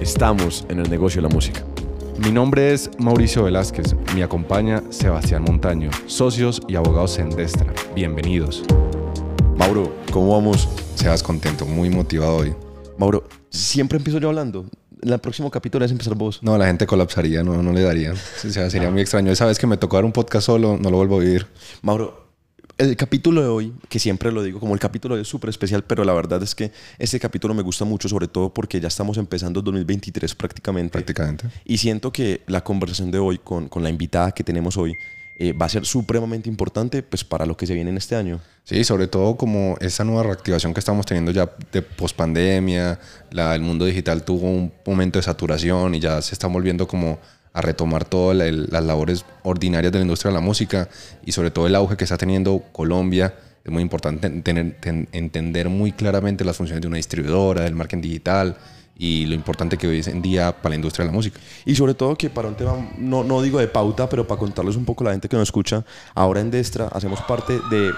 Estamos en el negocio de la música. Mi nombre es Mauricio Velázquez, me acompaña Sebastián Montaño, socios y abogados en Destra. Bienvenidos. Mauro, ¿cómo vamos? Sebas contento, muy motivado hoy. Mauro, siempre empiezo yo hablando. En el próximo capítulo es empezar vos. No, la gente colapsaría, no, no le daría. O sea, sería muy extraño. Esa vez que me tocó dar un podcast solo, no lo vuelvo a vivir. Mauro, el capítulo de hoy, que siempre lo digo como el capítulo de hoy es súper especial, pero la verdad es que este capítulo me gusta mucho, sobre todo porque ya estamos empezando 2023 prácticamente. Prácticamente. Y siento que la conversación de hoy con, con la invitada que tenemos hoy eh, va a ser supremamente importante pues, para lo que se viene en este año. Sí, sobre todo como esa nueva reactivación que estamos teniendo ya de pospandemia, el mundo digital tuvo un momento de saturación y ya se está volviendo como a retomar todas las labores ordinarias de la industria de la música y sobre todo el auge que está teniendo Colombia. Es muy importante entender muy claramente las funciones de una distribuidora, del marketing digital y lo importante que hoy es en día para la industria de la música. Y sobre todo que para un tema, no, no digo de pauta, pero para contarles un poco a la gente que nos escucha, ahora en Destra hacemos parte de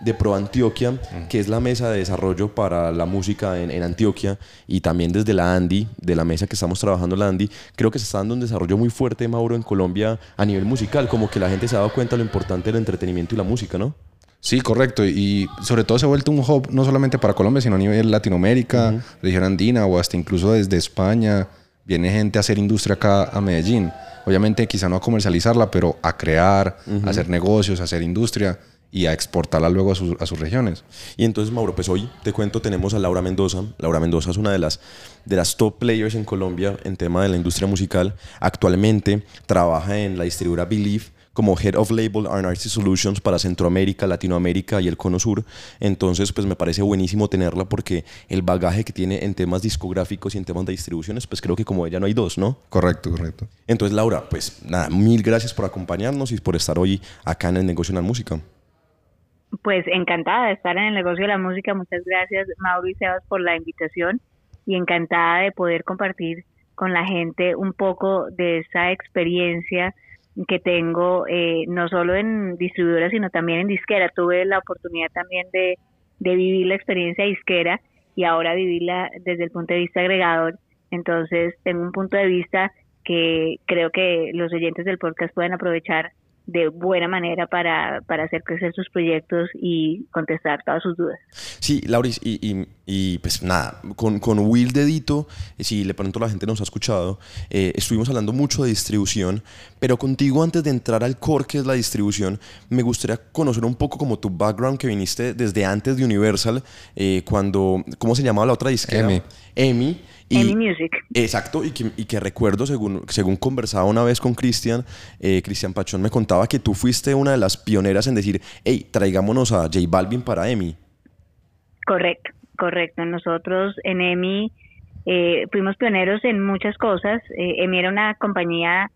de Pro Antioquia, que es la mesa de desarrollo para la música en, Antioquia, y también desde la Andy, de la mesa que estamos trabajando la Andy, creo que se está dando un desarrollo muy fuerte, Mauro, en Colombia a nivel musical, como que la gente se ha dado cuenta de lo importante del entretenimiento y la música, ¿no? Sí, correcto. Y sobre todo se ha vuelto un hub no solamente para Colombia, sino a nivel Latinoamérica, región andina o hasta incluso desde España. Viene gente a hacer industria acá a Medellín. Obviamente quizá no a comercializarla, pero a crear, a hacer negocios, a hacer industria y a exportarla luego a, sus regiones. Y entonces, Mauro, pues hoy te cuento, tenemos a Laura Mendoza. Laura Mendoza es una de las, de las top players en Colombia en tema de la industria musical. Actualmente trabaja en la distribuidora Believe como Head of Label and Artist Solutions para Centroamérica, Latinoamérica y el Cono Sur. Entonces, pues me parece buenísimo tenerla porque el bagaje que tiene en temas discográficos y en temas de distribuciones, pues creo que como ella no hay dos, ¿no? Correcto, correcto. Entonces, Laura, pues nada, mil gracias por acompañarnos y por estar hoy acá en el negocio de la música. Pues encantada de estar en el negocio de la música. Muchas gracias, Mauro y Sebas, por la invitación y encantada de poder compartir con la gente un poco de esa experiencia que tengo, eh, no solo en distribuidora, sino también en disquera. Tuve la oportunidad también de, de vivir la experiencia disquera y ahora vivirla desde el punto de vista agregador. Entonces, tengo un punto de vista que creo que los oyentes del podcast pueden aprovechar de buena manera para, para hacer crecer sus proyectos y contestar todas sus dudas. Sí, Lauris, y, y, pues nada, con, con Will Dedito, eh, si le pronto la gente nos ha escuchado, eh, estuvimos hablando mucho de distribución, pero contigo antes de entrar al core que es la distribución, me gustaría conocer un poco como tu background que viniste desde antes de Universal, eh, cuando, ¿cómo se llamaba la otra disquera? Emi. Emi. Y, Music. Exacto, y que, y que, recuerdo, según, según conversaba una vez con Cristian, eh, Cristian Pachón me contaba que tú fuiste una de las pioneras en decir, hey, traigámonos a J Balvin para EMI. Correcto, correcto. Nosotros en EMI eh, fuimos pioneros en muchas cosas. Eh, EMI era una compañía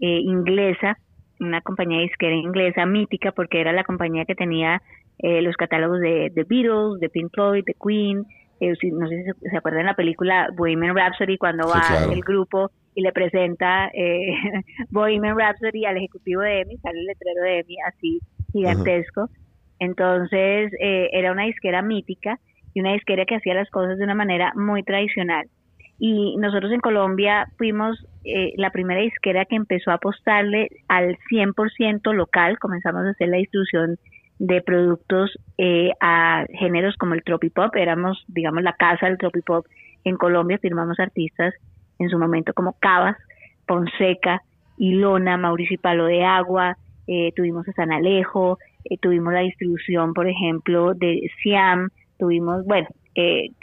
eh, inglesa, una compañía disquera inglesa mítica, porque era la compañía que tenía los catálogos de The Beatles, de Pink Floyd, de Queen, eh, no sé si se, acuerdan la película Bohemian Rhapsody cuando va el grupo y le presenta eh, Bohemian Rhapsody al ejecutivo de EMI, sale el letrero de EMI así gigantesco. Entonces eh, era una disquera mítica y una disquera que hacía las cosas de una manera muy tradicional. Y nosotros en Colombia fuimos eh, la primera disquera que empezó a apostarle al 100% local, comenzamos a hacer la distribución de productos eh, a géneros como el tropipop. Éramos, digamos, la casa del tropipop en Colombia. Firmamos artistas en su momento como Cabas, Ponseca, Ilona, Mauricio Palo de Agua. Eh, tuvimos a San Alejo, eh, tuvimos la distribución, por ejemplo, de Siam. Tuvimos, bueno,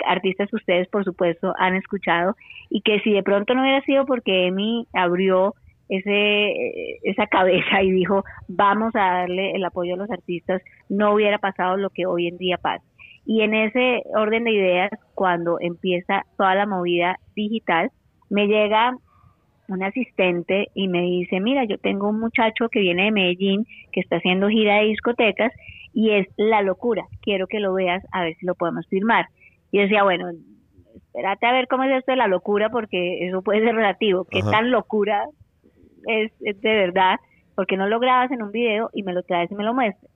artistas que ustedes, por supuesto, han escuchado y que si de pronto no hubiera sido porque Emi abrió ese, esa cabeza y dijo, vamos a darle el apoyo a los artistas, no hubiera pasado lo que hoy en día pasa. Y en ese orden de ideas, cuando empieza toda la movida digital, me llega un asistente y me dice, mira, yo tengo un muchacho que viene de Medellín, que está haciendo gira de discotecas y es la locura, quiero que lo veas a ver si lo podemos firmar. Y decía, bueno, espérate a ver cómo es esto de la locura, porque eso puede ser relativo. ¿Qué tan locura es, de verdad, porque no lo grabas en un video y me lo traes y me lo muestras.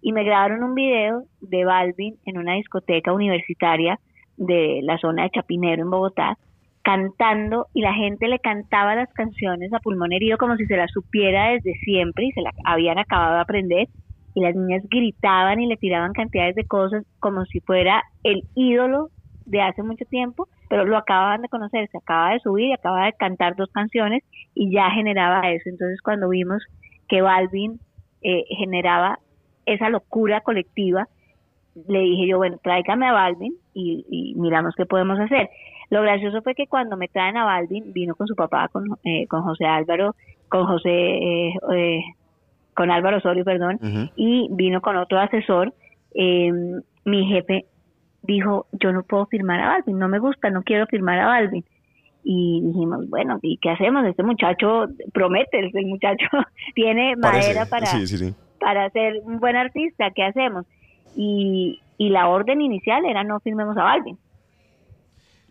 Y me grabaron un video de Balvin en una discoteca universitaria de la zona de Chapinero en Bogotá cantando y la gente le cantaba las canciones a pulmón herido como si se las supiera desde siempre y se las habían acabado de aprender y las niñas gritaban y le tiraban cantidades de cosas como si fuera el ídolo de hace mucho tiempo, pero lo acababan de conocer, se acaba de subir y acaba de cantar dos canciones y ya generaba eso. Entonces cuando vimos que Balvin eh, generaba esa locura colectiva, le dije yo, bueno, tráigame a Balvin y, miramos qué podemos hacer. Lo gracioso fue que cuando me traen a Balvin, vino con su papá, con, eh, con José Álvaro, con José, eh, eh, con Álvaro Osorio, perdón, y vino con otro asesor. mi jefe dijo, yo no puedo firmar a Balvin, no me gusta, no quiero firmar a Balvin. Y dijimos, bueno, ¿y qué hacemos? Este muchacho promete, el muchacho tiene madera para, para ser un buen artista, ¿qué hacemos? Y, y la orden inicial era no firmemos a Balvin.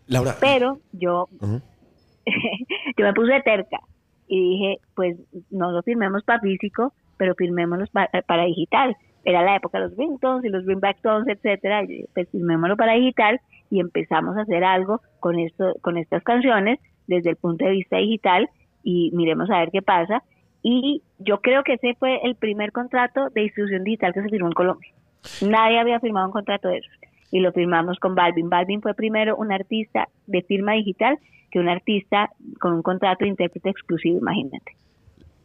Laura. Pero yo, yo me puse terca y dije, pues no lo firmemos para físico, pero firmémoslo para, digital. Era la época de los ringtones y los ringbacktones, etcétera. Y pues firmémoslo para digital y empezamos a hacer algo con esto, con estas canciones desde el punto de vista digital y miremos a ver qué pasa. Y yo creo que ese fue el primer contrato de distribución digital que se firmó en Colombia. Nadie había firmado un contrato de esos y lo firmamos con Balvin. Balvin fue primero un artista de firma digital que un artista con un contrato de intérprete exclusivo, imagínate.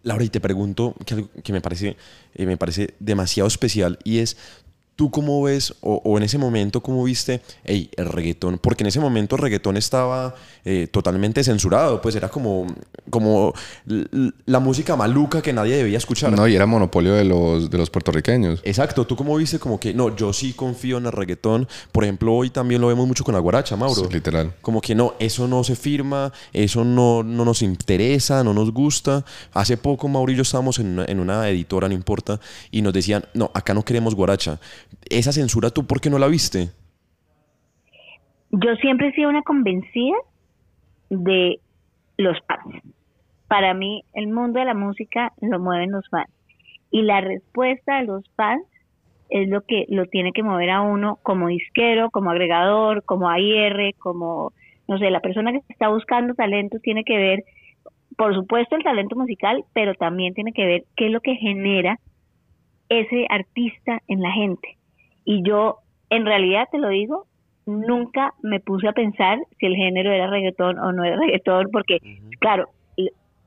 Laura, y te pregunto que algo que me parece, eh, me parece demasiado especial y es, ¿Tú cómo ves, o, en ese momento, cómo viste el reggaetón? Porque en ese momento el reggaetón estaba eh, totalmente censurado, pues era como, como la música maluca que nadie debía escuchar. No, y era monopolio de los, de los puertorriqueños. Exacto, ¿tú cómo viste como que, no, yo sí confío en el reggaetón? Por ejemplo, hoy también lo vemos mucho con la guaracha, Mauro. Sí, literal. Como que no, eso no se firma, eso no, no nos interesa, no nos gusta. Hace poco, Mauro y yo estábamos en una, en una editora, no importa, y nos decían, no, acá no queremos guaracha esa censura, ¿tú por qué no la viste? Yo siempre he sido una convencida de los fans. Para mí, el mundo de la música lo mueven los fans. Y la respuesta de los fans es lo que lo tiene que mover a uno como disquero, como agregador, como AIR, como, no sé, la persona que está buscando talento tiene que ver, por supuesto, el talento musical, pero también tiene que ver qué es lo que genera ese artista en la gente. Y yo, en realidad te lo digo, nunca me puse a pensar si el género era reggaetón o no era reggaetón, porque, claro,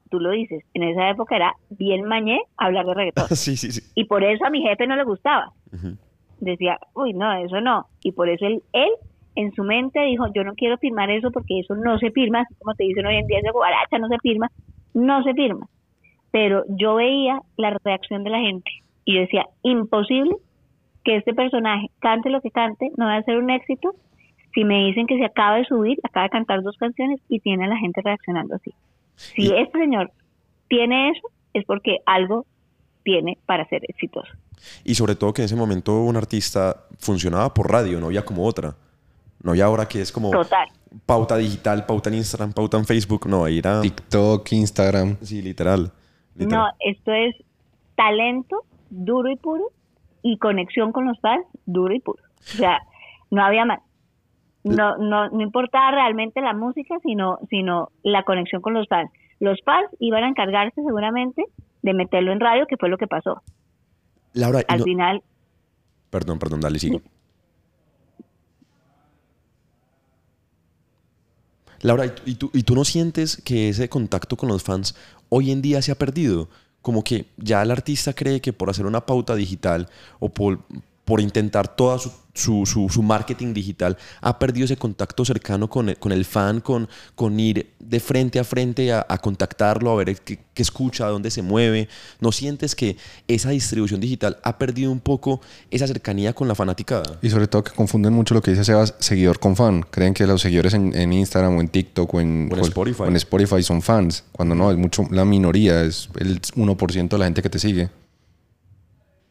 tú lo dices, en esa época era bien mañé hablar de reggaetón. sí, sí, sí. Y por eso a mi jefe no le gustaba. Decía, uy, no, eso no. Y por eso él, él en su mente dijo, yo no quiero firmar eso porque eso no se firma, así como te dicen hoy en día, ese guaracha no se firma, no se firma. Pero yo veía la reacción de la gente y yo decía, imposible que este personaje cante lo que cante, no va a ser un éxito si me dicen que se acaba de subir, acaba de cantar dos canciones y tiene a la gente reaccionando así. Si este señor tiene eso, es porque algo tiene para ser exitoso. Y sobre todo que en ese momento un artista funcionaba por radio, no había como otra. No había ahora que es como pauta digital, pauta en Instagram, pauta en Facebook, no, ahí era... TikTok, Instagram. Sí, literal. No, esto es talento duro y puro y conexión con los fans duro y puro. O sea, no había más. No, no, no importaba realmente la música, sino, sino la conexión con los fans. Los fans iban a encargarse seguramente de meterlo en radio, que fue lo que pasó. Laura, al final. Perdón, perdón, dale, sigue. Laura, ¿y tú, ¿y tú no sientes que ese contacto con los fans hoy en día se ha perdido? Como que ya el artista cree que por hacer una pauta digital o por, por intentar toda su su, su, marketing digital ha perdido ese contacto cercano con el, con el fan, con, con ir de frente a frente a, contactarlo, a ver qué, qué, escucha, dónde se mueve. ¿No sientes que esa distribución digital ha perdido un poco esa cercanía con la fanaticada? Y sobre todo que confunden mucho lo que dice Sebas, seguidor con fan. Creen que los seguidores en, en Instagram o en TikTok o en, Spotify. en Spotify son fans, cuando no, es mucho la minoría, es el 1% de la gente que te sigue.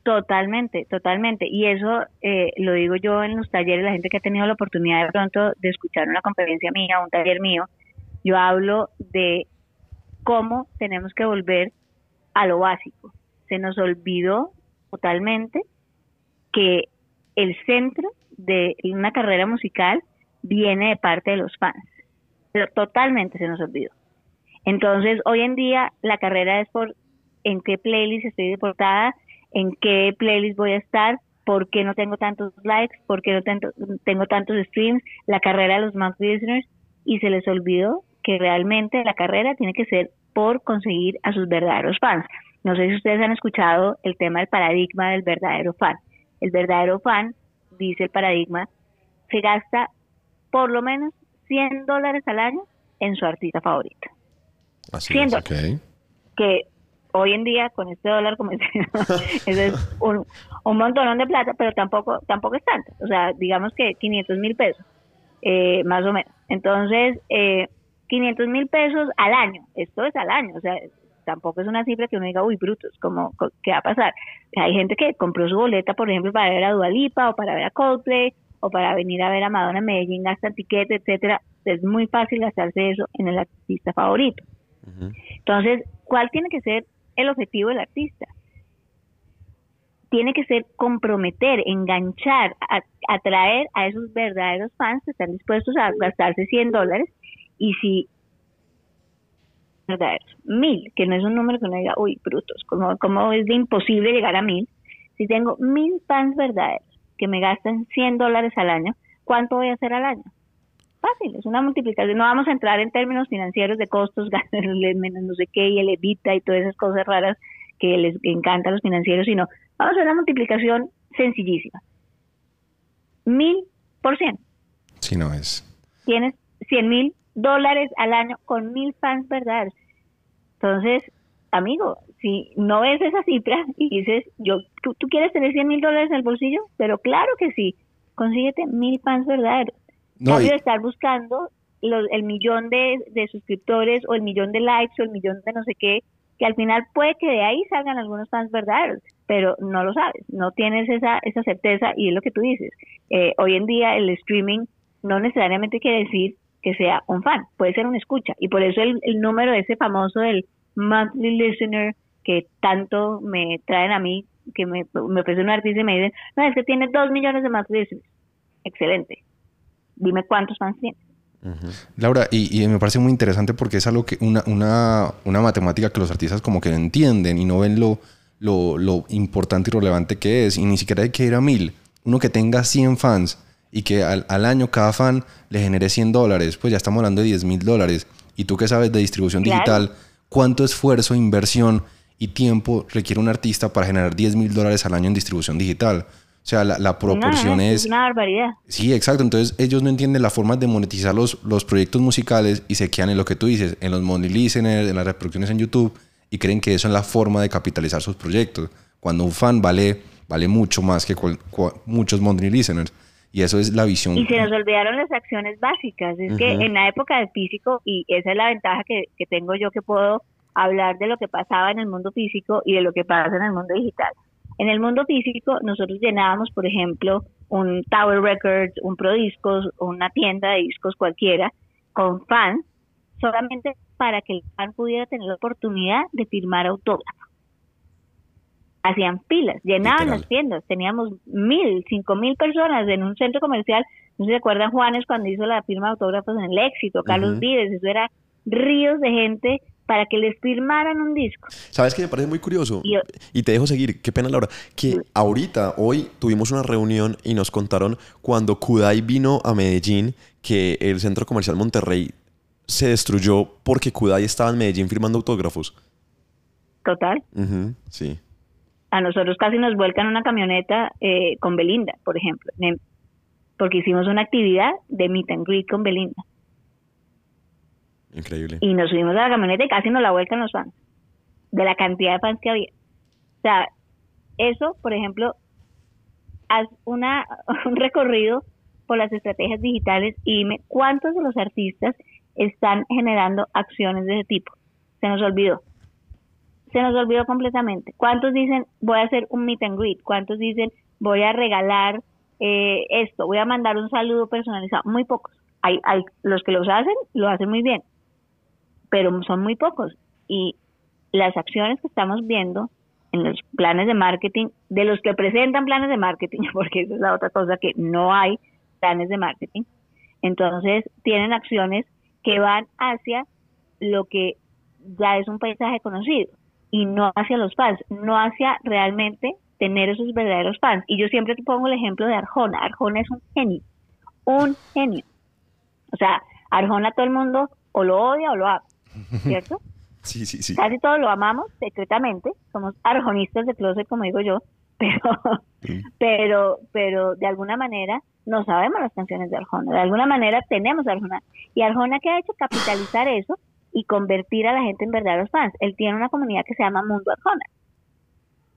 Totalmente, totalmente. Y eso eh, lo digo yo en los talleres, la gente que ha tenido la oportunidad de pronto de escuchar una conferencia mía, un taller mío, yo hablo de cómo tenemos que volver a lo básico. Se nos olvidó totalmente que el centro de una carrera musical viene de parte de los fans. pero totalmente se nos olvidó. Entonces, hoy en día la carrera es por en qué playlist estoy deportada, en qué playlist voy a estar, por qué no tengo tantos likes, por qué no tengo, tantos streams, la carrera de los más listeners, y se les olvidó que realmente la carrera tiene que ser por conseguir a sus verdaderos fans. No sé si ustedes han escuchado el tema del paradigma del verdadero fan. El verdadero fan, dice el paradigma, se gasta por lo menos 100 dólares al año en su artista favorito. Así es, Que hoy en día con este dólar como eso es un, un montón de plata, pero tampoco tampoco es tanto. O sea, digamos que 500 mil pesos, eh, más o menos. Entonces, eh, 500 mil pesos al año, esto es al año, o sea, tampoco es una cifra que uno diga, uy, brutos, como, ¿qué va a pasar? Hay gente que compró su boleta, por ejemplo, para ver a Dualipa o para ver a Coldplay o para venir a ver a Madonna en Medellín, gasta tiquete, etcétera. Es muy fácil gastarse eso en el artista favorito. Entonces, ¿cuál tiene que ser el objetivo del artista? Tiene que ser comprometer, enganchar, atraer a esos verdaderos fans que están dispuestos a gastarse 100 dólares y si verdaderos, mil, que no es un número que uno diga, uy, brutos, como, como es de imposible llegar a mil, si tengo mil fans verdaderos que me gastan 100 dólares al año, ¿cuánto voy a hacer al año? Fácil, es una multiplicación. No vamos a entrar en términos financieros de costos, menos no sé qué, y el evita y todas esas cosas raras que les encantan a los financieros, sino vamos a hacer una multiplicación sencillísima. Mil por cien. Si no es. Tienes cien mil dólares al año con mil fans verdaderos. Entonces, amigo, si no ves esa cifra y dices, yo, ¿tú, quieres tener 100 mil dólares en el bolsillo? Pero claro que sí, consíguete mil fans verdaderos. No de estar buscando el millón de, suscriptores o el millón de likes o el millón de no sé qué, que al final puede que de ahí salgan algunos fans verdaderos, pero no lo sabes, no tienes esa, esa certeza y es lo que tú dices. Eh, hoy en día el streaming no necesariamente quiere decir que sea un fan, puede ser un escucha. Y por eso el, el número ese famoso del monthly listener que tanto me traen a mí, que me, me ofrece un artista y me dicen, no, es que tiene dos millones de monthly listeners. Excelente. Dime cuántos fans. Laura, y, me parece muy interesante porque es algo que una, una, una matemática que los artistas como que entienden y no ven lo, lo, lo importante y relevante que es, y ni siquiera hay que ir a mil. Uno que tenga 100 fans y que al, al, año cada fan le genere 100 dólares, pues ya estamos hablando de 10 mil dólares. Y tú que sabes de distribución digital, ¿cuánto esfuerzo, inversión y tiempo requiere un artista para generar 10 mil dólares al año en distribución digital? O sea, la, la proporción es... Es una barbaridad. Sí, exacto. Entonces ellos no entienden la forma de monetizar los, los proyectos musicales y se quedan en lo que tú dices, en los money listeners, en las reproducciones en YouTube y creen que eso es la forma de capitalizar sus proyectos. Cuando un fan vale, vale mucho más que muchos money listeners. Y eso es la visión. Y se nos olvidaron las acciones básicas. Es que en la época del físico, y esa es la ventaja que, que tengo yo que puedo hablar de lo que pasaba en el mundo físico y de lo que pasa en el mundo digital. En el mundo físico, nosotros llenábamos, por ejemplo, un Tower Records, un Prodiscos, una tienda de discos cualquiera, con fans, solamente para que el fan pudiera tener la oportunidad de firmar autógrafos. Hacían pilas, llenaban las tiendas, teníamos mil, cinco mil personas en un centro comercial, no se acuerdan Juanes cuando hizo la firma de autógrafos en el éxito, Carlos Vives, eso era ríos de gente para que les firmaran un disco. ¿Sabes qué me parece muy curioso? Y, te dejo seguir, qué pena Laura, que ahorita, hoy tuvimos una reunión y nos contaron cuando Kudai vino a Medellín que el centro comercial Monterrey se destruyó porque Kudai estaba en Medellín firmando autógrafos. Total. sí a nosotros casi nos vuelcan una camioneta eh, con Belinda, por ejemplo, porque hicimos una actividad de meet and greet con Belinda. Increíble. Y nos subimos a la camioneta y casi nos la vuelcan los fans, de la cantidad de fans que había. O sea, eso, por ejemplo, haz una, un recorrido por las estrategias digitales y dime cuántos de los artistas están generando acciones de ese tipo. Se nos olvidó se nos olvidó completamente. ¿Cuántos dicen voy a hacer un meet and greet? ¿Cuántos dicen voy a regalar eh, esto? Voy a mandar un saludo personalizado. Muy pocos. Hay, hay los que los hacen, lo hacen muy bien, pero son muy pocos. Y las acciones que estamos viendo en los planes de marketing, de los que presentan planes de marketing, porque esa es la otra cosa que no hay planes de marketing, entonces tienen acciones que van hacia lo que ya es un paisaje conocido y no hacia los fans, no hacia realmente tener esos verdaderos fans. Y yo siempre te pongo el ejemplo de Arjona. Arjona es un genio, un genio. O sea, Arjona todo el mundo o lo odia o lo ama, ¿cierto? Sí, sí, sí. Casi todos lo amamos secretamente, somos arjonistas de closet, como digo yo, pero, pero, pero de alguna manera no sabemos las canciones de Arjona, de alguna manera tenemos a Arjona. Y Arjona que ha hecho capitalizar eso y convertir a la gente en verdaderos fans. Él tiene una comunidad que se llama Mundo Arjona.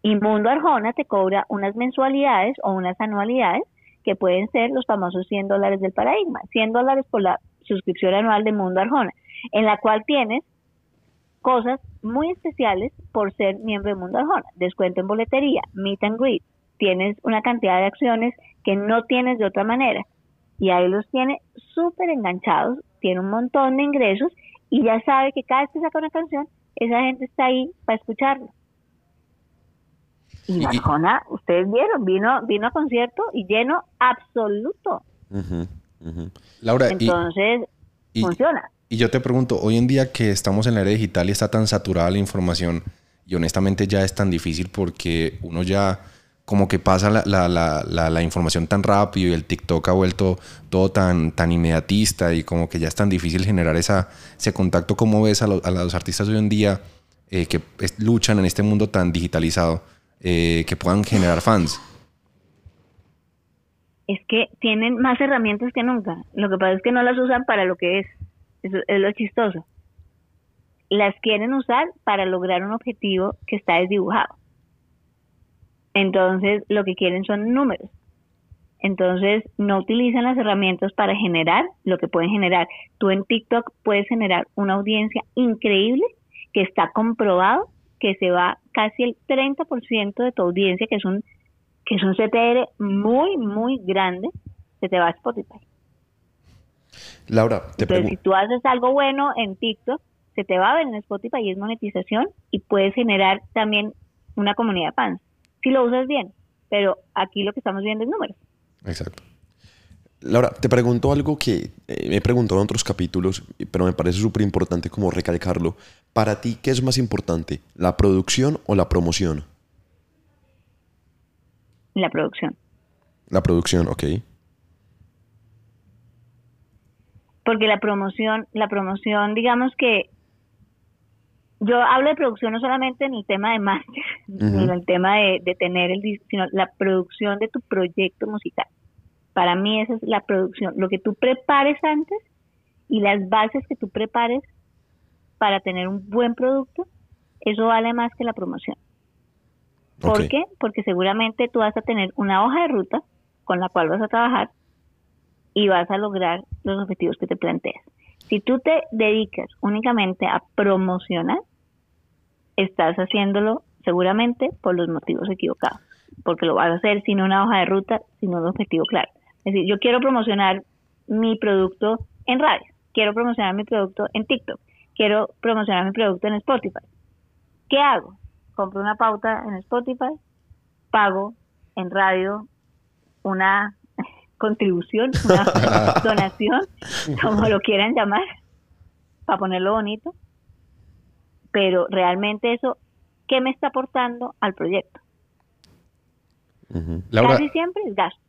Y Mundo Arjona te cobra unas mensualidades o unas anualidades que pueden ser los famosos 100 dólares del paradigma, 100 dólares por la suscripción anual de Mundo Arjona, en la cual tienes cosas muy especiales por ser miembro de Mundo Arjona, descuento en boletería, meet and greet, tienes una cantidad de acciones que no tienes de otra manera. Y ahí los tiene súper enganchados, tiene un montón de ingresos y ya sabe que cada vez que saca una canción, esa gente está ahí para escucharlo. Y Arjona, ustedes vieron, vino, vino a concierto y lleno absoluto. Laura, entonces funciona. Y yo te pregunto, hoy en día que estamos en la era digital y está tan saturada la información, y honestamente ya es tan difícil porque uno ya como que pasa la, la, la, la, información tan rápido y el TikTok ha vuelto todo tan, tan inmediatista y como que ya es tan difícil generar esa, ese contacto. ¿Cómo ves a, a los artistas hoy en día eh, que luchan en este mundo tan digitalizado eh, que puedan generar fans? Es que tienen más herramientas que nunca. Lo que pasa es que no las usan para lo que es. Eso es lo chistoso. Las quieren usar para lograr un objetivo que está desdibujado entonces, lo que quieren son números. Entonces, no utilizan las herramientas para generar lo que pueden generar. Tú en TikTok puedes generar una audiencia increíble que está comprobado que se va casi el 30% de tu audiencia, que es un que es un CTR muy, muy grande, se te va a Spotify. Laura, te Entonces, si tú haces algo bueno en TikTok, se te va a ver en Spotify y es monetización y puedes generar también una comunidad de fans si lo usas bien. Pero aquí lo que estamos viendo es números. Exacto. Laura, te pregunto algo que eh, me he preguntado en otros capítulos, pero me parece súper importante como recalcarlo. Para ti, ¿qué es más importante? ¿La producción o la promoción? La producción. La producción, ok. Porque la promoción, la promoción, digamos que yo hablo de producción no solamente en el tema de máster, sino en el tema de, tener el sino la producción de tu proyecto musical. Para mí esa es la producción, lo que tú prepares antes y las bases que tú prepares para tener un buen producto, eso vale más que la promoción. ¿Por qué? Porque seguramente tú vas a tener una hoja de ruta con la cual vas a trabajar y vas a lograr los objetivos que te planteas. Si tú te dedicas únicamente a promocionar, estás haciéndolo seguramente por los motivos equivocados, porque lo vas a hacer sin una hoja de ruta, sin un objetivo claro. Es decir, yo quiero promocionar mi producto en radio, quiero promocionar mi producto en TikTok, quiero promocionar mi producto en Spotify. ¿Qué hago? Compro una pauta en Spotify, pago en radio una contribución, una donación, como lo quieran llamar, para ponerlo bonito, pero realmente eso, ¿qué me está aportando al proyecto? Casi siempre es gasto.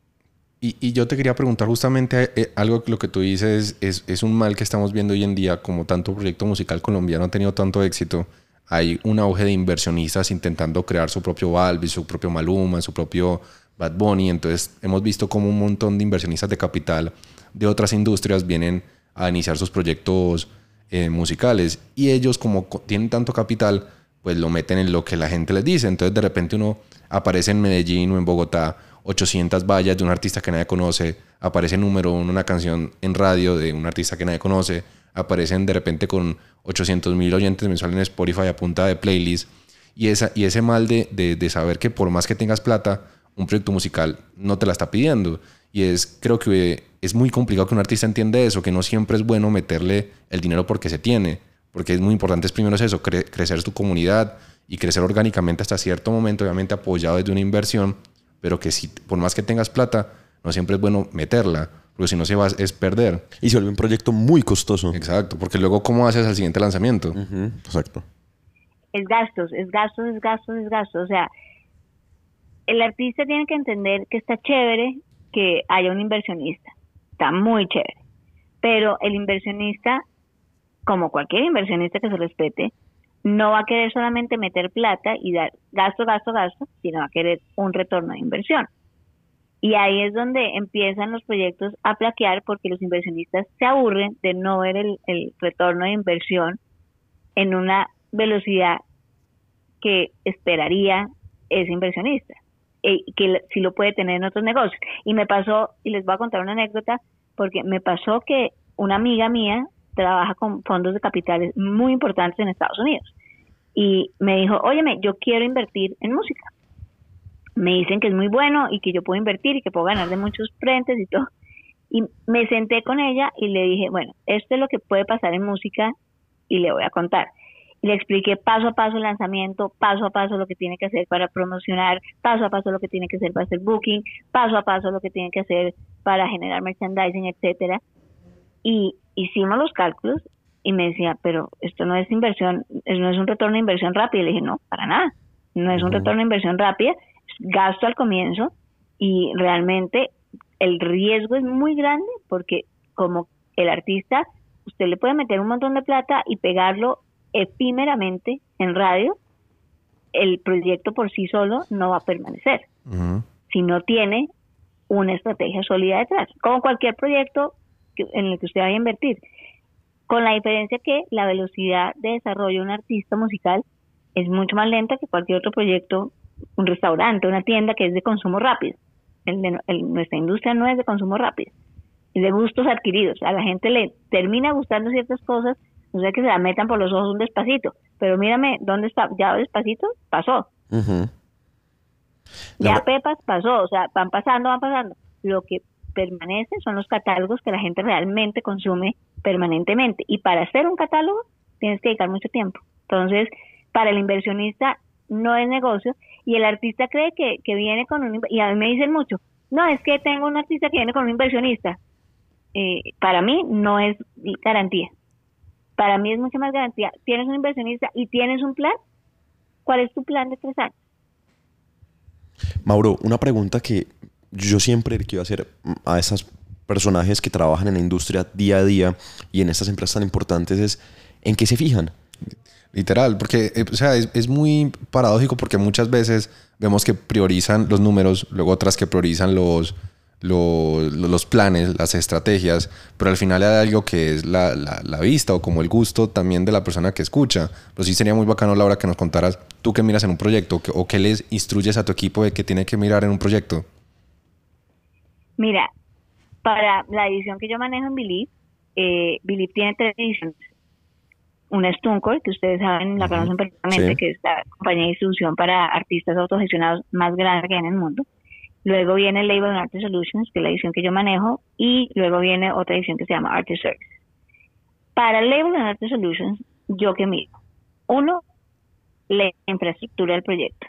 Y, yo te quería preguntar justamente eh, algo que lo que tú dices es, es, un mal que estamos viendo hoy en día, como tanto proyecto musical colombiano ha tenido tanto éxito, hay un auge de inversionistas intentando crear su propio Balbi, su propio Maluma, su propio Bad Bunny, entonces hemos visto como un montón de inversionistas de capital de otras industrias vienen a iniciar sus proyectos eh, musicales y ellos como tienen tanto capital pues lo meten en lo que la gente les dice. Entonces de repente uno aparece en Medellín o en Bogotá 800 vallas de un artista que nadie conoce aparece número uno una canción en radio de un artista que nadie conoce aparecen de repente con 800 mil oyentes mensuales en Spotify a punta de playlist y, esa, y ese mal de, de, de saber que por más que tengas plata un proyecto musical no te la está pidiendo y es, creo que es muy complicado que un artista entienda eso, que no siempre es bueno meterle el dinero porque se tiene, porque es muy importante, es primero es eso, crecer tu comunidad y crecer orgánicamente hasta cierto momento, obviamente apoyado desde una inversión, pero que si por más que tengas plata, no siempre es bueno meterla, porque si no se va es perder. Y se vuelve un proyecto muy costoso. Exacto, porque luego ¿cómo haces al siguiente lanzamiento? Exacto. Es gastos, es gastos, es gastos, es gastos. O sea, el artista tiene que entender que está chévere que haya un inversionista. Está muy chévere. Pero el inversionista, como cualquier inversionista que se respete, no va a querer solamente meter plata y dar gasto, gasto, gasto, sino va a querer un retorno de inversión. Y ahí es donde empiezan los proyectos a plaquear porque los inversionistas se aburren de no ver el, retorno de inversión en una velocidad que esperaría ese inversionista, y que si lo puede tener en otros negocios. Y me pasó, y les voy a contar una anécdota, porque me pasó que una amiga mía trabaja con fondos de capitales muy importantes en Estados Unidos. Y me dijo, óyeme, yo quiero invertir en música. Me dicen que es muy bueno y que yo puedo invertir y que puedo ganar de muchos frentes y todo. Y me senté con ella y le dije, bueno, esto es lo que puede pasar en música y le voy a contar. Y le expliqué paso a paso el lanzamiento, paso a paso lo que tiene que hacer para promocionar, paso a paso lo que tiene que hacer para hacer booking, paso a paso lo que tiene que hacer para generar merchandising, etcétera. Y hicimos los cálculos y me decía, pero esto no es inversión, no es un retorno de inversión rápida. Y le dije, no, para nada, no es un retorno de inversión rápida, es gasto al comienzo y realmente el riesgo es muy grande porque como el artista, usted le puede meter un montón de plata y pegarlo efímeramente en radio, el proyecto por sí solo no va a permanecer. Si no tiene una estrategia sólida detrás, como cualquier proyecto en el que usted vaya a invertir. Con la diferencia que la velocidad de desarrollo de un artista musical es mucho más lenta que cualquier otro proyecto, un restaurante, una tienda que es de consumo rápido. nuestra industria no es de consumo rápido, es de gustos adquiridos. A la gente le termina gustando ciertas cosas, no sé que se la metan por los ojos un despacito, pero mírame, ¿dónde está? Ya despacito pasó. Ya Pepas pasó, o sea, van pasando, van pasando. Lo que permanece son los catálogos que la gente realmente consume permanentemente. Y para hacer un catálogo tienes que dedicar mucho tiempo. Entonces, para el inversionista no es negocio y el artista cree que, que viene con un... Y a mí me dicen mucho, no, es que tengo un artista que viene con un inversionista. Eh, para mí no es garantía. Para mí es mucho más garantía. Tienes un inversionista y tienes un plan. ¿Cuál es tu plan de tres años? Mauro, una pregunta que yo siempre quiero hacer a esos personajes que trabajan en la industria día a día y en estas empresas tan importantes es en qué se fijan. Literal, porque eh, o sea, es, muy paradójico porque muchas veces vemos que priorizan los números, luego otras que priorizan los, los, planes, las estrategias, pero al final hay algo que es la, la, vista o como el gusto también de la persona que escucha. Pero sí sería muy bacano, Laura, que nos contaras tú qué miras en un proyecto o qué les instruyes a tu equipo de que tiene que mirar en un proyecto. Mira, para la edición que yo manejo en Believe, eh, Believe tiene tres ediciones. Una es TuneCore, que ustedes saben, la conocen perfectamente, que es la compañía de distribución para artistas autogestionados más grande que hay en el mundo. Luego viene Label and Artist Solutions, que es la edición que yo manejo, y luego viene otra edición que se llama Artist Service. Para Label and Artist Solutions, yo que miro, uno, la infraestructura del proyecto.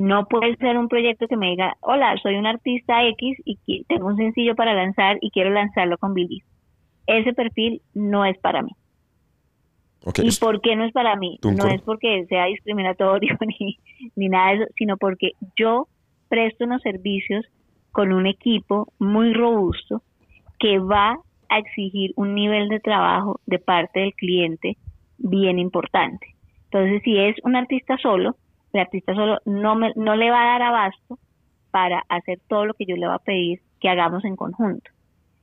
No puede ser un proyecto que me diga, hola, soy un artista X y tengo un sencillo para lanzar y quiero lanzarlo con Billy. Ese perfil no es para mí. ¿Y por qué no es para mí? No es porque sea discriminatorio ni, ni nada de eso, sino porque yo presto unos servicios con un equipo muy robusto que va a exigir un nivel de trabajo de parte del cliente bien importante. Entonces, si es un artista solo, el artista solo no, me, no le va a dar abasto para hacer todo lo que yo le voy a pedir que hagamos en conjunto.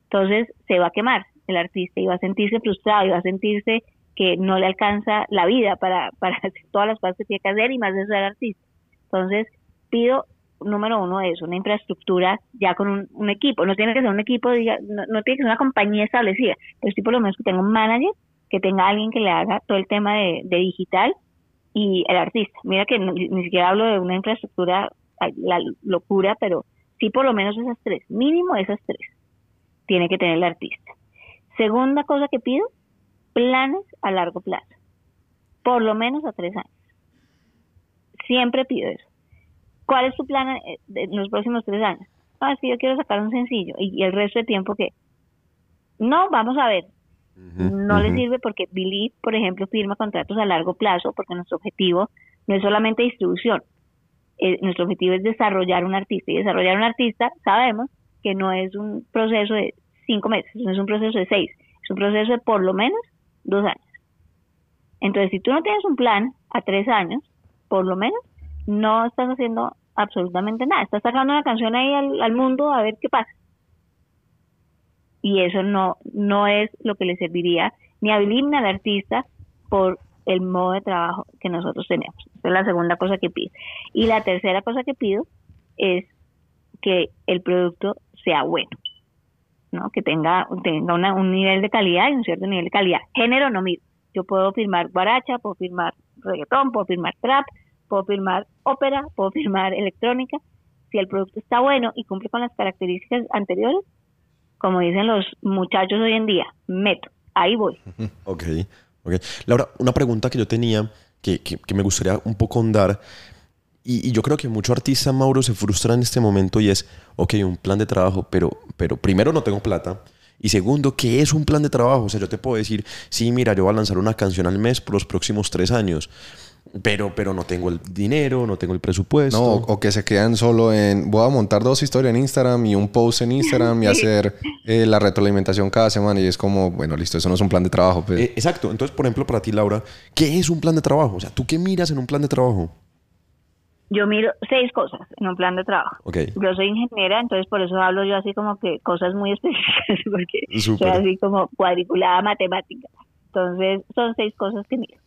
Entonces se va a quemar el artista y va a sentirse frustrado y va a sentirse que no le alcanza la vida para, para hacer todas las cosas que tiene que hacer y más de el artista. Entonces pido, número uno, eso, una infraestructura ya con un, equipo. No tiene que ser un equipo, no, tiene que ser una compañía establecida, pero sí por lo menos que tenga un manager, que tenga alguien que le haga todo el tema de, de digital y el artista. Mira que ni siquiera hablo de una infraestructura, la locura, pero sí por lo menos esas tres, mínimo esas tres, tiene que tener el artista. Segunda cosa que pido, planes a largo plazo, por lo menos a tres años. Siempre pido eso. ¿Cuál es tu plan eh, en los próximos tres años? ah, sí, yo quiero sacar un sencillo. ¿Y, el resto de tiempo qué? No, vamos a ver. no le sirve porque Believe, por ejemplo, firma contratos a largo plazo porque nuestro objetivo no es solamente distribución. Eh, nuestro objetivo es desarrollar un artista. Y desarrollar un artista, sabemos que no es un proceso de cinco meses, no es un proceso de seis, es un proceso de por lo menos dos años. Entonces, si tú no tienes un plan a tres años, por lo menos, no estás haciendo absolutamente nada. Estás sacando una canción ahí al, mundo a ver qué pasa. Y eso no, no es lo que le serviría ni a ni al artista por el modo de trabajo que nosotros tenemos. Esa es la segunda cosa que pido. Y la tercera cosa que pido es que el producto sea bueno, ¿no? que tenga, tenga un nivel de calidad y un cierto nivel de calidad. Género no miro. Yo puedo firmar guaracha, puedo firmar reggaetón, puedo firmar trap, puedo firmar ópera, puedo firmar electrónica. Si el producto está bueno y cumple con las características anteriores, como dicen los muchachos hoy en día, meto, ahí voy. Ok, ok. Laura, una pregunta que yo tenía, que, que, me gustaría un poco andar, y, yo creo que muchos artistas, Mauro, se frustran en este momento y es, ok, un plan de trabajo, pero, pero primero no tengo plata, y segundo, ¿qué es un plan de trabajo? O sea, yo te puedo decir, sí, mira, yo voy a lanzar una canción al mes por los próximos tres años. Pero, pero no tengo el dinero, no tengo el presupuesto. No, o que se quedan solo en. Voy a montar dos historias en Instagram y un post en Instagram y hacer eh, la retroalimentación cada semana. Y es como, bueno, listo, eso no es un plan de trabajo. Pues. Eh, exacto. Entonces, por ejemplo, para ti, Laura, ¿qué es un plan de trabajo? O sea, ¿tú qué miras en un plan de trabajo? Yo miro seis cosas en un plan de trabajo. Yo soy ingeniera, entonces por eso hablo yo así como que cosas muy específicas, porque soy así como cuadriculada matemática. Entonces, son seis cosas que miro.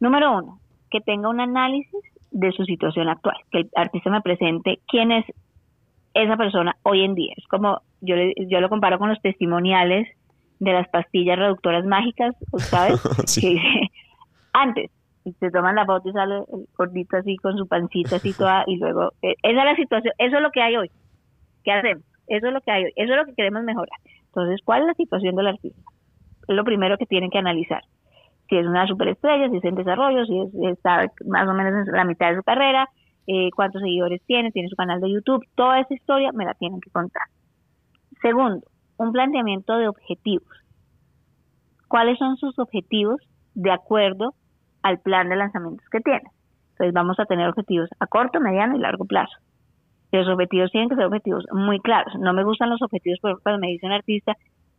Número uno, que tenga un análisis de su situación actual, que el artista me presente quién es esa persona hoy en día. Es como, yo, yo lo comparo con los testimoniales de las pastillas reductoras mágicas, ¿sabes? Que dice, antes, y se toman la foto y sale el gordito así con su pancita así toda, y luego, eh, esa es la situación, eso es lo que hay hoy. ¿Qué hacemos? Eso es lo que hay hoy, eso es lo que queremos mejorar. Entonces, ¿cuál es la situación del artista? Es lo primero que tienen que analizar si es una superestrella, si es en desarrollo, si está más o menos en la mitad de su carrera, eh, cuántos seguidores tiene, tiene su canal de YouTube, toda esa historia me la tienen que contar. Segundo, un planteamiento de objetivos. ¿Cuáles son sus objetivos de acuerdo al plan de lanzamientos que tiene? Entonces vamos a tener objetivos a corto, mediano y largo plazo. los objetivos tienen que ser objetivos muy claros. No me gustan los objetivos, cuando me dice un artista,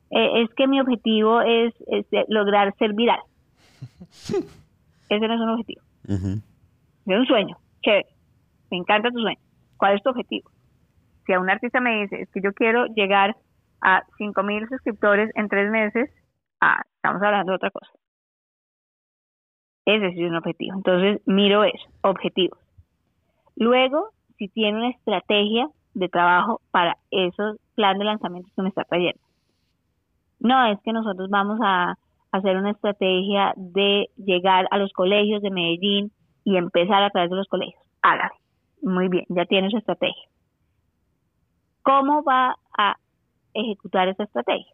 eh, es que mi objetivo es, es lograr ser viral. Ese no es un objetivo. Es un sueño. que Me encanta tu sueño. ¿Cuál es tu objetivo? Si a un artista me dice, es que yo quiero llegar a 5.000 suscriptores en tres meses, ah, estamos hablando de otra cosa. Ese es un objetivo. Entonces, miro eso, objetivos. Luego, si tiene una estrategia de trabajo para esos plan de lanzamientos que me está trayendo. No es que nosotros vamos a hacer una estrategia de llegar a los colegios de Medellín y empezar a través de los colegios. Hágale. Muy bien, ya tiene su estrategia. ¿Cómo va a ejecutar esa estrategia?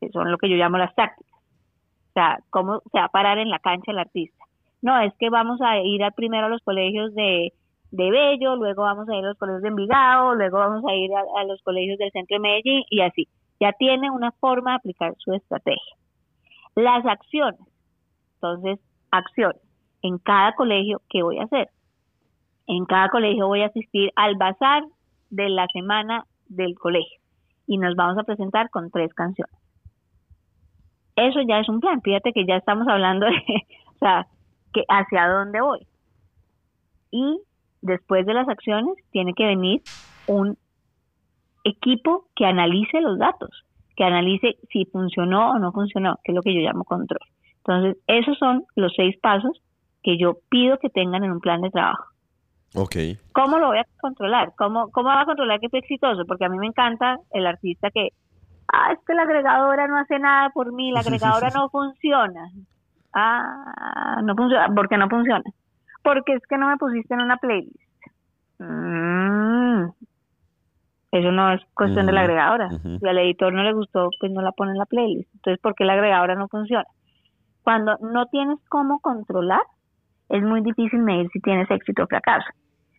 Que son lo que yo llamo las tácticas. O sea, ¿cómo se va a parar en la cancha el artista? No, es que vamos a ir primero a los colegios de, de Bello, luego vamos a ir a los colegios de Envigado, luego vamos a ir a los colegios del centro de Medellín y así. Ya tiene una forma de aplicar su estrategia. Las acciones. Entonces, acciones. En cada colegio, ¿qué voy a hacer? En cada colegio voy a asistir al bazar de la semana del colegio y nos vamos a presentar con tres canciones. Eso ya es un plan. Fíjate que ya estamos hablando de, o sea, que hacia dónde voy. Y después de las acciones tiene que venir un equipo que analice los datos que analice si funcionó o no funcionó, que es lo que yo llamo control. Entonces, esos son los seis pasos que yo pido que tengan en un plan de trabajo. Ok. ¿Cómo lo voy a controlar? ¿Cómo, cómo va a controlar que fue exitoso? Porque a mí me encanta el artista que, ah, es que la agregadora no hace nada por mí, la agregadora no funciona. Ah, no funciona. ¿Por qué no funciona? Porque es que no me pusiste en una playlist. Mm, eso no es cuestión de la agregadora. Si al editor no le gustó, pues no la pone en la playlist. Entonces, ¿por qué la agregadora no funciona? Cuando no tienes cómo controlar, es muy difícil medir si tienes éxito o fracaso.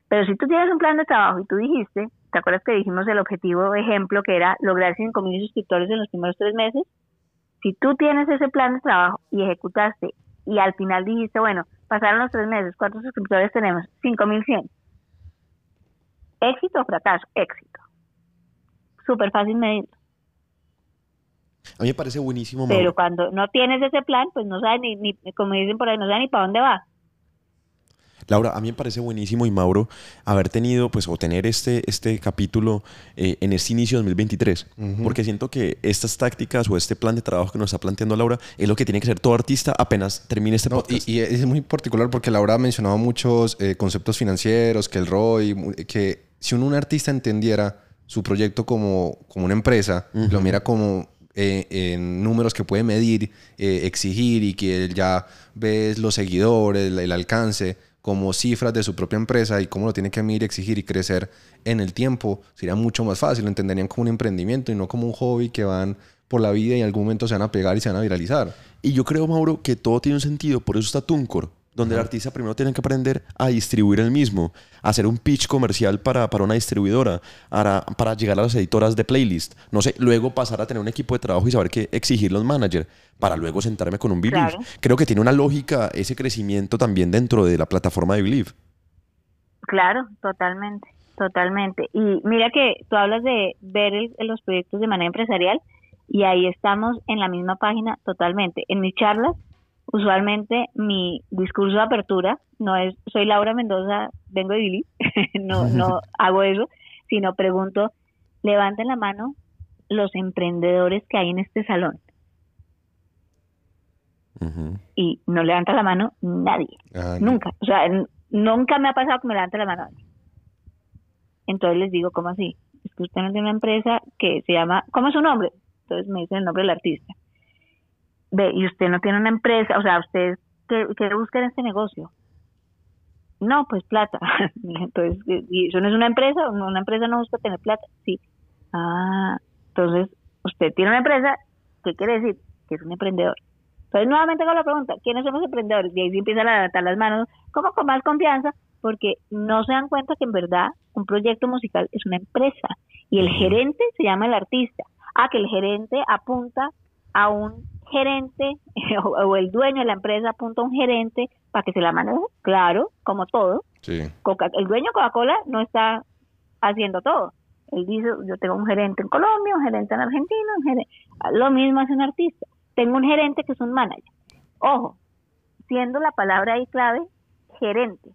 Pero si tú tienes un plan de trabajo y tú dijiste, ¿te acuerdas que dijimos el objetivo ejemplo que era lograr 5.000 suscriptores en los primeros tres meses? Si tú tienes ese plan de trabajo y ejecutaste y al final dijiste, bueno, pasaron los tres meses, ¿cuántos suscriptores tenemos? 5.100. ¿Éxito o fracaso? Éxito. Súper fácil medirlo. A mí me parece buenísimo. Pero cuando no tienes ese plan, pues no sabes ni, ni, como dicen por ahí, no sabes ni para dónde va. Laura, a mí me parece buenísimo y Mauro haber tenido, pues, o tener este, este capítulo eh, en este inicio de 2023, porque siento que estas tácticas o este plan de trabajo que nos está planteando Laura es lo que tiene que ser todo artista apenas termine este podcast. Y, es muy particular porque Laura ha mencionado muchos eh, conceptos financieros, que el ROI, que si un, artista entendiera su proyecto como, como una empresa, lo mira como eh, en números que puede medir, exigir y que ya ves los seguidores, el, alcance, como cifras de su propia empresa y cómo lo tiene que medir, exigir y crecer en el tiempo, sería mucho más fácil. Lo entenderían como un emprendimiento y no como un hobby que van por la vida y en algún momento se van a pegar y se van a viralizar. Y yo creo, Mauro, que todo tiene un sentido. Por eso está Tuncor, donde el artista primero tiene que aprender a distribuir el mismo, a hacer un pitch comercial para, para una distribuidora, para, para, llegar a las editoras de playlist. No sé, luego pasar a tener un equipo de trabajo y saber qué exigir los managers, para luego sentarme con un Believe. Creo que tiene una lógica ese crecimiento también dentro de la plataforma de Believe. Claro, totalmente, totalmente. Y mira que tú hablas de ver los proyectos de manera empresarial y ahí estamos en la misma página totalmente. En mis charlas usualmente mi discurso de apertura no es soy Laura Mendoza, vengo de Billy, no, no hago eso, sino pregunto, levanten la mano los emprendedores que hay en este salón. Y no levanta la mano nadie, ah, nunca, o sea, nunca me ha pasado que me levante la mano Entonces les digo, ¿cómo así? Es que usted no tiene una empresa que se llama, ¿cómo es su nombre? Entonces me dicen el nombre del artista ve, y usted no tiene una empresa, o sea, usted, ¿qué, qué busca en este negocio? No, pues plata. entonces, ¿y eso no es una empresa? Una empresa no busca tener plata. Sí. Ah, entonces, usted tiene una empresa, ¿qué quiere decir? Que es un emprendedor. Entonces, nuevamente hago la pregunta, ¿quiénes son los emprendedores? Y ahí sí empiezan a levantar las manos, como con más confianza, porque no se dan cuenta que en verdad un proyecto musical es una empresa y el gerente se llama el artista. Ah, que el gerente apunta a un gerente o, el dueño de la empresa apunta a un gerente para que se la maneje, claro, como todo. el dueño de Coca-Cola no está haciendo todo. Él dice, yo tengo un gerente en Colombia, un gerente en Argentina, un gerente. lo mismo hace un artista. Tengo un gerente que es un manager. Ojo, siendo la palabra ahí clave, gerente.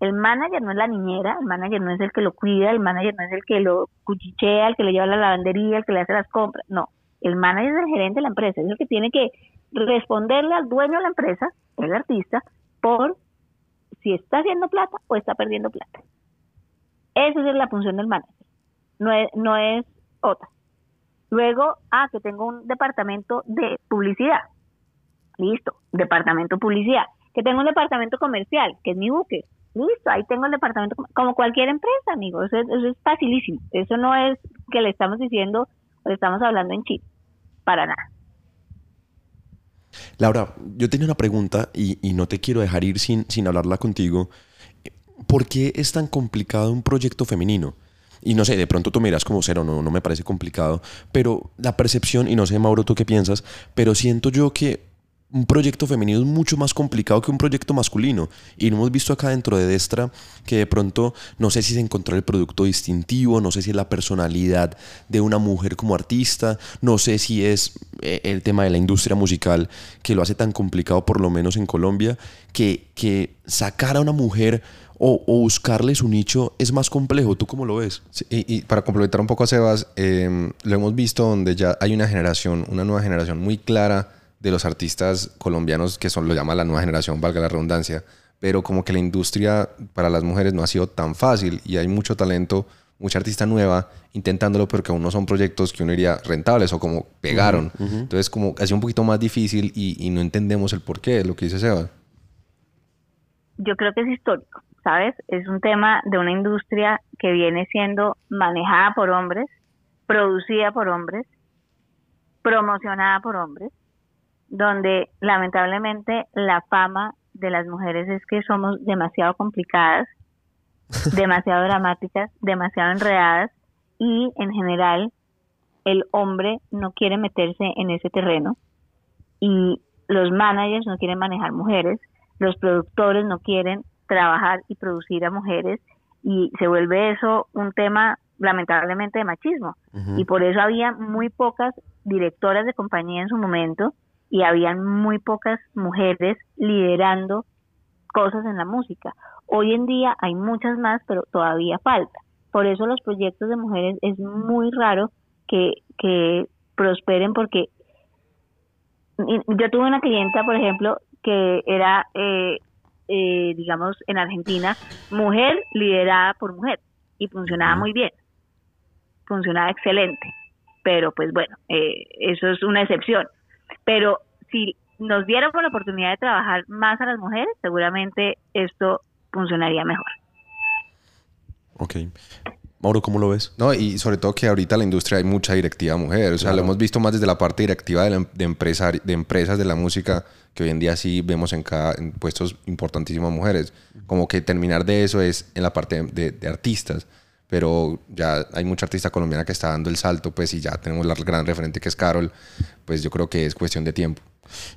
El manager no es la niñera, el manager no es el que lo cuida, el manager no es el que lo cuchichea, el que le lleva a la lavandería, el que le hace las compras. No, el manager es el gerente de la empresa, es el que tiene que responderle al dueño de la empresa, el artista, por si está haciendo plata o está perdiendo plata. Esa es la función del manager, no es, no es otra. Luego, ah, que tengo un departamento de publicidad. Listo, departamento de publicidad. Que tengo un departamento comercial, que es mi buque. Listo, ahí tengo el departamento, como cualquier empresa, amigos. Eso, eso es facilísimo. Eso no es que le estamos diciendo o estamos hablando en Chile para nada. Laura, yo tenía una pregunta y, no te quiero dejar ir sin, sin hablarla contigo. ¿Por qué es tan complicado un proyecto femenino? Y no sé, de pronto tú miras como cero, no, no me parece complicado, pero la percepción, y no sé, Mauro, tú qué piensas, pero siento yo que un proyecto femenino es mucho más complicado que un proyecto masculino. Y lo hemos visto acá dentro de Destra que de pronto no sé si se encontró el producto distintivo, no sé si es la personalidad de una mujer como artista, no sé si es eh, el tema de la industria musical que lo hace tan complicado, por lo menos en Colombia, que, que sacar a una mujer o, buscarle su nicho es más complejo. ¿Tú cómo lo ves? y, para complementar un poco a Sebas, em, lo hemos visto donde ya hay una generación, una nueva generación muy clara de los artistas colombianos que son lo llama la nueva generación, valga la redundancia, pero como que la industria para las mujeres no ha sido tan fácil y hay mucho talento, mucha artista nueva intentándolo, pero que aún no son proyectos que uno diría rentables o como pegaron. Entonces como ha sido un poquito más difícil y, no entendemos el porqué, de lo que dice Seba. Yo creo que es histórico, ¿sabes? Es un tema de una industria que viene siendo manejada por hombres, producida por hombres, promocionada por hombres donde lamentablemente la fama de las mujeres es que somos demasiado complicadas, demasiado dramáticas, demasiado enredadas y en general el hombre no quiere meterse en ese terreno y los managers no quieren manejar mujeres, los productores no quieren trabajar y producir a mujeres y se vuelve eso un tema lamentablemente de machismo. Y por eso había muy pocas directoras de compañía en su momento y habían muy pocas mujeres liderando cosas en la música. Hoy en día hay muchas más, pero todavía falta. Por eso los proyectos de mujeres es muy raro que, que prosperen porque yo tuve una clienta, por ejemplo, que era, eh, eh, digamos, en Argentina, mujer liderada por mujer y funcionaba muy bien, funcionaba excelente, pero pues bueno, eh, eso es una excepción. Pero si nos dieran la oportunidad de trabajar más a las mujeres, seguramente esto funcionaría mejor. Ok. Mauro, ¿cómo lo ves? No, y sobre todo que ahorita en la industria hay mucha directiva mujer. O sea, lo hemos visto más desde la parte directiva de, de, de empresas de la música, que hoy en día sí vemos en cada en puestos importantísimas mujeres. Como que terminar de eso es en la parte de, de, artistas. Pero ya hay mucha artista colombiana que está dando el salto, pues, y ya tenemos la gran referente que es Carol. Pues yo creo que es cuestión de tiempo.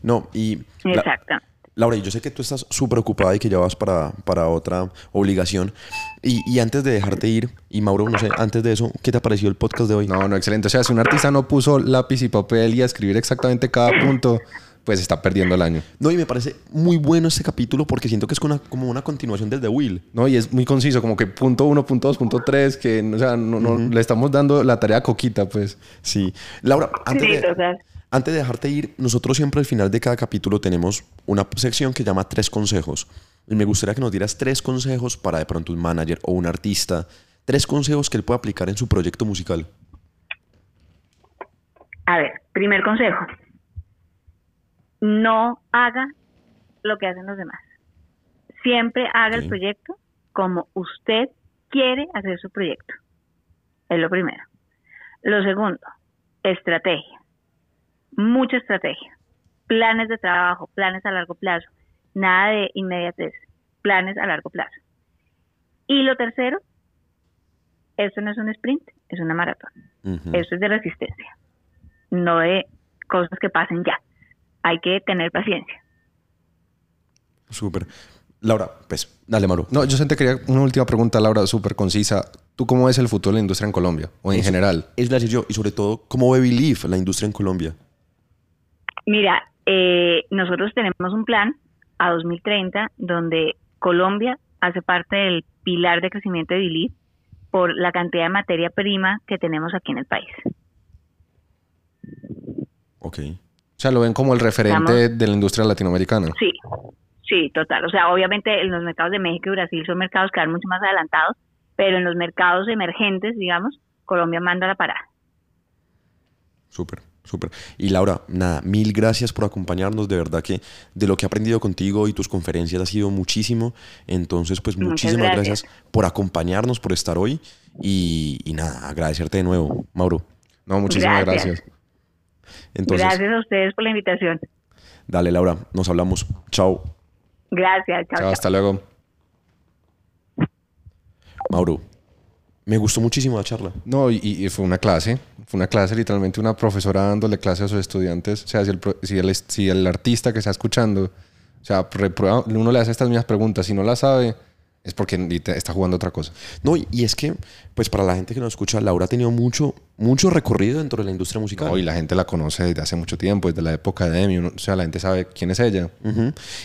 No, y. Exacto. Laura, yo sé que tú estás súper ocupada y que ya vas para, para otra obligación. Y, y, antes de dejarte ir, y Mauro, no sé, antes de eso, ¿qué te ha parecido el podcast de hoy? No, no, excelente. O sea, si un artista no puso lápiz y papel y a escribir exactamente cada punto, pues está perdiendo el año. No, y me parece muy bueno este capítulo porque siento que es una, como una continuación del de Will. No, y es muy conciso, como que punto uno, punto dos, punto tres, que, o sea, no, no le estamos dando la tarea coquita, pues. Sí. Laura, antes Sí, de... Antes de dejarte ir, nosotros siempre al final de cada capítulo tenemos una sección que llama Tres Consejos. Y me gustaría que nos dieras tres consejos para de pronto un manager o un artista. Tres consejos que él pueda aplicar en su proyecto musical. A ver, primer consejo. No haga lo que hacen los demás. Siempre haga el proyecto como usted quiere hacer su proyecto. Es lo primero. Lo segundo, estrategia. Mucha estrategia. Planes de trabajo, planes a largo plazo. Nada de inmediatez. Planes a largo plazo. Y lo tercero, esto no es un sprint, es una maratón. Eso es de resistencia, no de cosas que pasen ya. Hay que tener paciencia. Súper. Laura, pues, dale, Mauro. No, yo te quería una última pregunta, Laura, súper concisa. ¿Tú cómo ves el futuro de la industria en Colombia? O en general. Es decir yo, y sobre todo, ¿cómo ve Believe la industria en Colombia? Mira, eh, nosotros tenemos un plan a 2030 donde Colombia hace parte del pilar de crecimiento de Believe por la cantidad de materia prima que tenemos aquí en el país. Ok. O sea, lo ven como el referente Estamos- de la industria latinoamericana. Sí, sí, total. O sea, obviamente en los mercados de México y Brasil son mercados que van mucho más adelantados, pero en los mercados emergentes, digamos, Colombia manda la parada. Súper, súper. Y Laura, nada, mil gracias por acompañarnos. De verdad que de lo que he aprendido contigo y tus conferencias ha sido muchísimo. Entonces, pues Muchas muchísimas gracias. gracias. por acompañarnos, por estar hoy. Y, y nada, agradecerte de nuevo, Mauro. No, muchísimas Gracias. gracias. Entonces, Gracias a ustedes por la invitación. dale, Laura, nos hablamos. Chao. Gracias. Chao, Chao, chao. hasta luego. Mauro, me gustó muchísimo la charla. No, y, y fue una clase. Fue una clase, literalmente una profesora dándole clase a sus estudiantes. O sea, si el, si el, si el artista que está escuchando, o sea, reprueba, uno le hace estas mismas preguntas, si no la sabe, es porque está jugando otra cosa. No, y, es que, pues para la gente que nos escucha, Laura ha tenido mucho, mucho recorrido dentro de la industria musical. No, y la gente la conoce desde hace mucho tiempo, desde la época de Demi. o sea, la gente sabe quién es ella.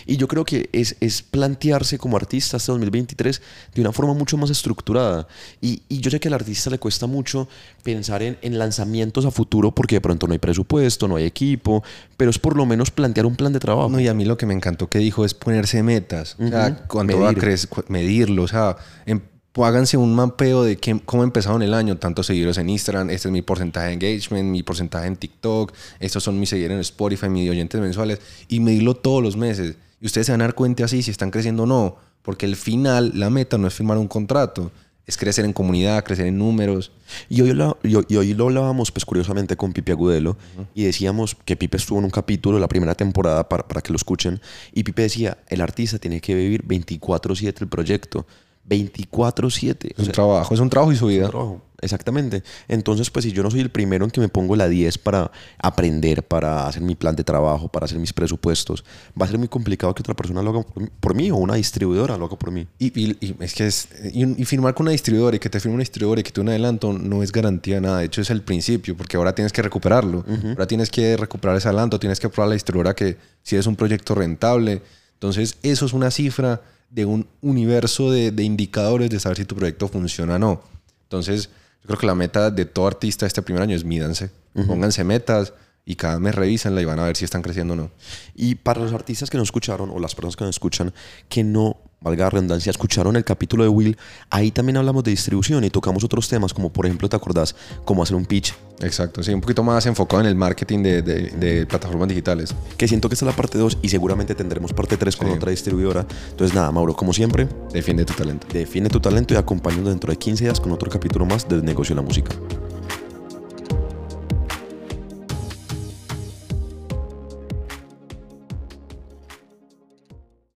Y yo creo que es, es plantearse como artista hasta 2023 de una forma mucho más estructurada. Y, y yo sé que al artista le cuesta mucho pensar en, en lanzamientos a futuro porque de pronto no hay presupuesto, no hay equipo, pero es por lo menos plantear un plan de trabajo. No, y a mí lo que me encantó que dijo es ponerse metas. O sea, Ujú. cuando va a Medir. crecer, cu- medirlo. O sea, em- háganse un mapeo de qué- cómo empezaron el año. Tantos seguidores en Instagram, este es mi porcentaje de engagement, mi porcentaje en TikTok, estos son mis seguidores en Spotify, mis oyentes mensuales. Y medirlo todos los meses. Y ustedes se van a dar cuenta así si están creciendo o no. Porque el final, la meta no es firmar un contrato. Es crecer en comunidad, crecer en números. Y hoy, lo, y hoy- y hoy lo hablábamos, pues curiosamente, con Pipe Agudelo y decíamos que Pipe estuvo en un capítulo la primera temporada para, para que lo escuchen. Y Pipe decía: el artista tiene que vivir 24-7 el proyecto. 24/7. Es un trabajo, es un trabajo y su vida. trabajo. Exactamente. Entonces, pues si yo no soy el primero en que me pongo la 10 para aprender, para hacer mi plan de trabajo, para hacer mis presupuestos, va a ser muy complicado que otra persona lo haga por- por mí o una distribuidora lo haga por mí. Y, y- y es que es, y, y firmar con una distribuidora y que te firme una distribuidora y que te un adelanto no es garantía de nada. De hecho, es el principio, porque ahora tienes que recuperarlo. Ahora tienes que recuperar ese adelanto, tienes que probar a la distribuidora que si es un proyecto rentable. Entonces, eso es una cifra de un universo de, de indicadores de saber si tu proyecto funciona o no. Entonces, yo creo que la meta de todo artista este primer año es mídanse. Pónganse metas y cada mes revísenla y van a ver si están creciendo o no. Y para los artistas que nos escucharon o las personas que nos escuchan que no, valga la redundancia, escucharon el capítulo de Will, ahí también hablamos de distribución y tocamos otros temas como por ejemplo, ¿te acordás cómo hacer un pitch? Exacto, sí, un poquito más enfocado en el marketing de, de- de plataformas digitales. Que siento que esta es la parte 2 y seguramente tendremos parte 3 con Sí. otra distribuidora. Entonces nada, Mauro, como siempre, Defiende tu talento. define tu talento y acompáñanos dentro de 15 días con otro capítulo más del negocio de la música.